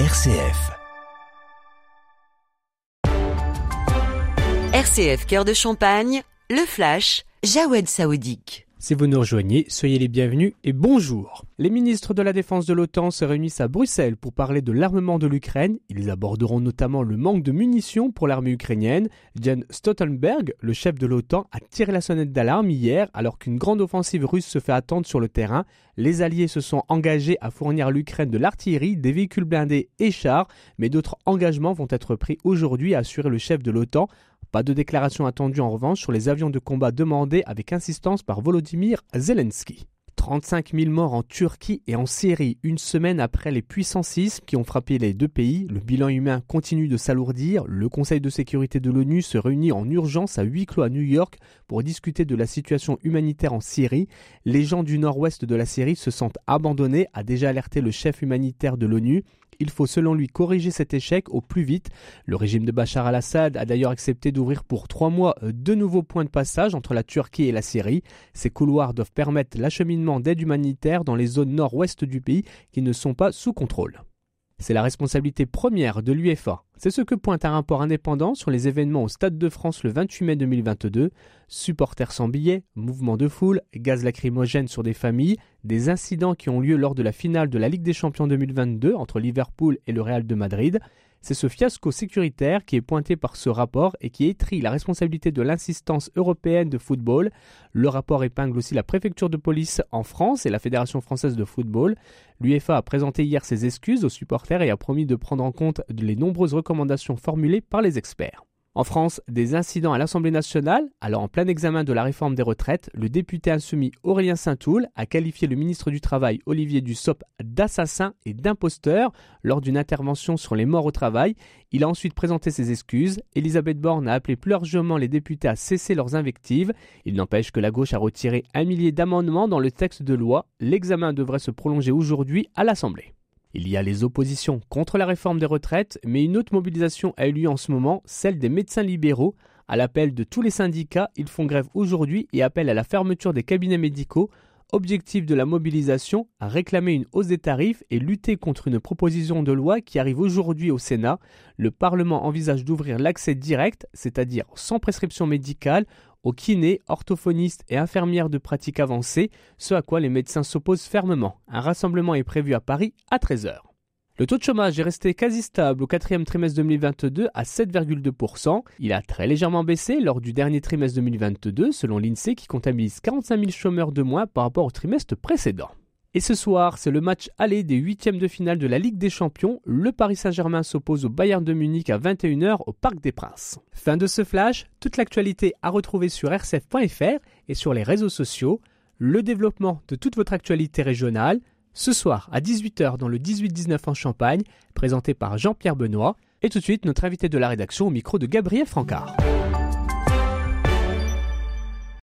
RCF. RCF Cœur de Champagne, le flash, Jawed Saoudique. Si vous nous rejoignez, soyez les bienvenus et bonjour. Les ministres de la Défense de l'OTAN se réunissent à Bruxelles pour parler de l'armement de l'Ukraine. Ils aborderont notamment le manque de munitions pour l'armée ukrainienne. Jen Stoltenberg, le chef de l'OTAN, a tiré la sonnette d'alarme hier alors qu'une grande offensive russe se fait attendre sur le terrain. Les Alliés se sont engagés à fournir l'Ukraine de l'artillerie, des véhicules blindés et chars, mais d'autres engagements vont être pris aujourd'hui, a assuré le chef de l'OTAN pas de déclaration attendue en revanche sur les avions de combat demandés avec insistance par Volodymyr Zelensky. 35 000 morts en Turquie et en Syrie, une semaine après les puissants sismes qui ont frappé les deux pays. Le bilan humain continue de s'alourdir. Le Conseil de sécurité de l'ONU se réunit en urgence à huis clos à New York pour discuter de la situation humanitaire en Syrie. Les gens du nord-ouest de la Syrie se sentent abandonnés, a déjà alerté le chef humanitaire de l'ONU. Il faut selon lui corriger cet échec au plus vite. Le régime de Bachar al-Assad a d'ailleurs accepté d'ouvrir pour trois mois euh, deux nouveaux points de passage entre la Turquie et la Syrie. Ces couloirs doivent permettre l'acheminement d'aide humanitaire dans les zones nord-ouest du pays qui ne sont pas sous contrôle. C'est la responsabilité première de l'UEFA. C'est ce que pointe un rapport indépendant sur les événements au Stade de France le 28 mai 2022. Supporters sans billets, mouvements de foule, gaz lacrymogène sur des familles, des incidents qui ont lieu lors de la finale de la Ligue des Champions 2022 entre Liverpool et le Real de Madrid. C'est ce fiasco sécuritaire qui est pointé par ce rapport et qui étrit la responsabilité de l'insistance européenne de football. Le rapport épingle aussi la préfecture de police en France et la Fédération française de football. L'UEFA a présenté hier ses excuses aux supporters et a promis de prendre en compte les nombreuses formulées par experts. En France, des incidents à l'Assemblée nationale, alors en plein examen de la réforme des retraites, le député insoumis Aurélien Saint-Toul a qualifié le ministre du Travail Olivier Dussopt d'assassin et d'imposteur lors d'une intervention sur les morts au travail. Il a ensuite présenté ses excuses. Elisabeth Borne a appelé plus largement les députés à cesser leurs invectives. Il n'empêche que la gauche a retiré un millier d'amendements dans le texte de loi. L'examen devrait se prolonger aujourd'hui à l'Assemblée. Il y a les oppositions contre la réforme des retraites, mais une autre mobilisation a eu lieu en ce moment, celle des médecins libéraux. À l'appel de tous les syndicats, ils font grève aujourd'hui et appellent à la fermeture des cabinets médicaux. Objectif de la mobilisation, réclamer une hausse des tarifs et lutter contre une proposition de loi qui arrive aujourd'hui au Sénat. Le Parlement envisage d'ouvrir l'accès direct, c'est-à-dire sans prescription médicale, aux kinés, orthophonistes et infirmières de pratique avancée, ce à quoi les médecins s'opposent fermement. Un rassemblement est prévu à Paris à 13h. Le taux de chômage est resté quasi stable au quatrième trimestre 2022 à 7,2%. Il a très légèrement baissé lors du dernier trimestre 2022 selon l'INSEE qui comptabilise 45 000 chômeurs de moins par rapport au trimestre précédent. Et ce soir, c'est le match aller des huitièmes de finale de la Ligue des Champions. Le Paris Saint-Germain s'oppose au Bayern de Munich à 21h au Parc des Princes. Fin de ce flash, toute l'actualité à retrouver sur rcf.fr et sur les réseaux sociaux. Le développement de toute votre actualité régionale, ce soir à 18h dans le 18-19 en Champagne, présenté par Jean-Pierre Benoît. Et tout de suite, notre invité de la rédaction au micro de Gabriel Francard.